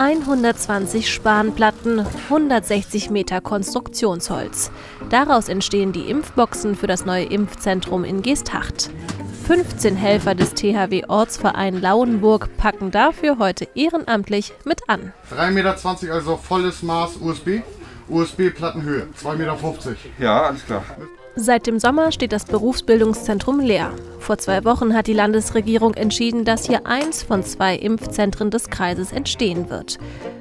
120 Spanplatten, 160 Meter Konstruktionsholz. Daraus entstehen die Impfboxen für das neue Impfzentrum in Geesthacht. 15 Helfer des THW Ortsverein Lauenburg packen dafür heute ehrenamtlich mit an. 3,20 Meter, also volles Maß USB. USB-Plattenhöhe, 2,50 Meter. Ja, alles klar. Seit dem Sommer steht das Berufsbildungszentrum leer. Vor zwei Wochen hat die Landesregierung entschieden, dass hier eins von zwei Impfzentren des Kreises entstehen wird.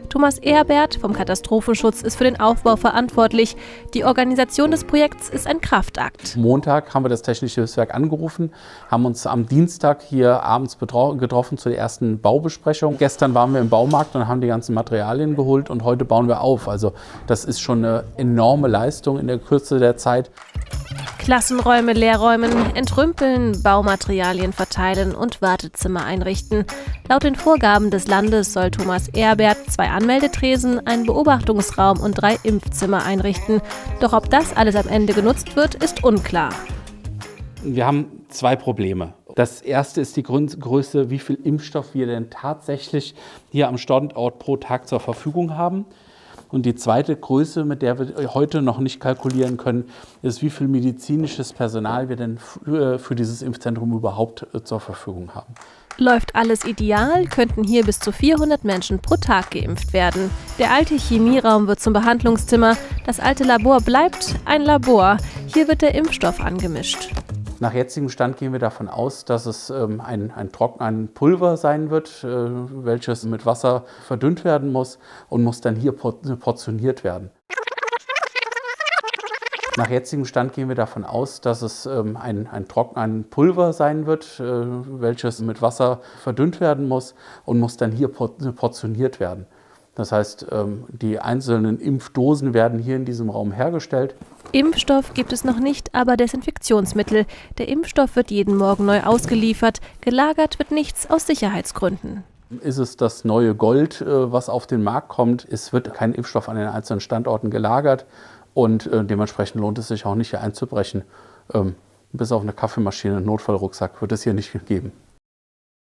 Thomas Erbert vom Katastrophenschutz ist für den Aufbau verantwortlich. Die Organisation des Projekts ist ein Kraftakt. Montag haben wir das Technische Hilfswerk angerufen, haben uns am Dienstag hier abends getroffen zur ersten Baubesprechung. Gestern waren wir im Baumarkt und haben die ganzen Materialien geholt und heute bauen wir auf. Also das ist schon eine enorme Leistung in der Kürze der Zeit. Klassenräume leerräumen, entrümpeln, Baumaterialien verteilen und Wartezimmer einrichten. Laut den Vorgaben des Landes soll Thomas Erbert zwei Anmeldetresen, einen Beobachtungsraum und drei Impfzimmer einrichten. Doch ob das alles am Ende genutzt wird, ist unklar. Wir haben zwei Probleme. Das erste ist die Größe, wie viel Impfstoff wir denn tatsächlich hier am Standort pro Tag zur Verfügung haben. Und die zweite Größe, mit der wir heute noch nicht kalkulieren können, ist, wie viel medizinisches Personal wir denn für, für dieses Impfzentrum überhaupt äh, zur Verfügung haben. Läuft alles ideal, könnten hier bis zu 400 Menschen pro Tag geimpft werden. Der alte Chemieraum wird zum Behandlungszimmer, das alte Labor bleibt ein Labor. Hier wird der Impfstoff angemischt. Nach jetzigem Stand gehen wir davon aus, dass es ähm, ein, ein, Trocken, ein Pulver sein wird, äh, welches mit Wasser verdünnt werden muss und muss dann hier portioniert werden. Nach jetzigem Stand gehen wir davon aus, dass es ähm, ein, ein, Trocken, ein Pulver sein wird, äh, welches mit Wasser verdünnt werden muss und muss dann hier portioniert werden. Das heißt, ähm, die einzelnen Impfdosen werden hier in diesem Raum hergestellt. Impfstoff gibt es noch nicht, aber Desinfektionsmittel. Der Impfstoff wird jeden Morgen neu ausgeliefert. Gelagert wird nichts aus Sicherheitsgründen. Ist es das neue Gold, äh, was auf den Markt kommt? Es wird kein Impfstoff an den einzelnen Standorten gelagert und äh, dementsprechend lohnt es sich auch nicht hier einzubrechen. Ähm, bis auf eine Kaffeemaschine, einen Notfallrucksack wird es hier nicht geben.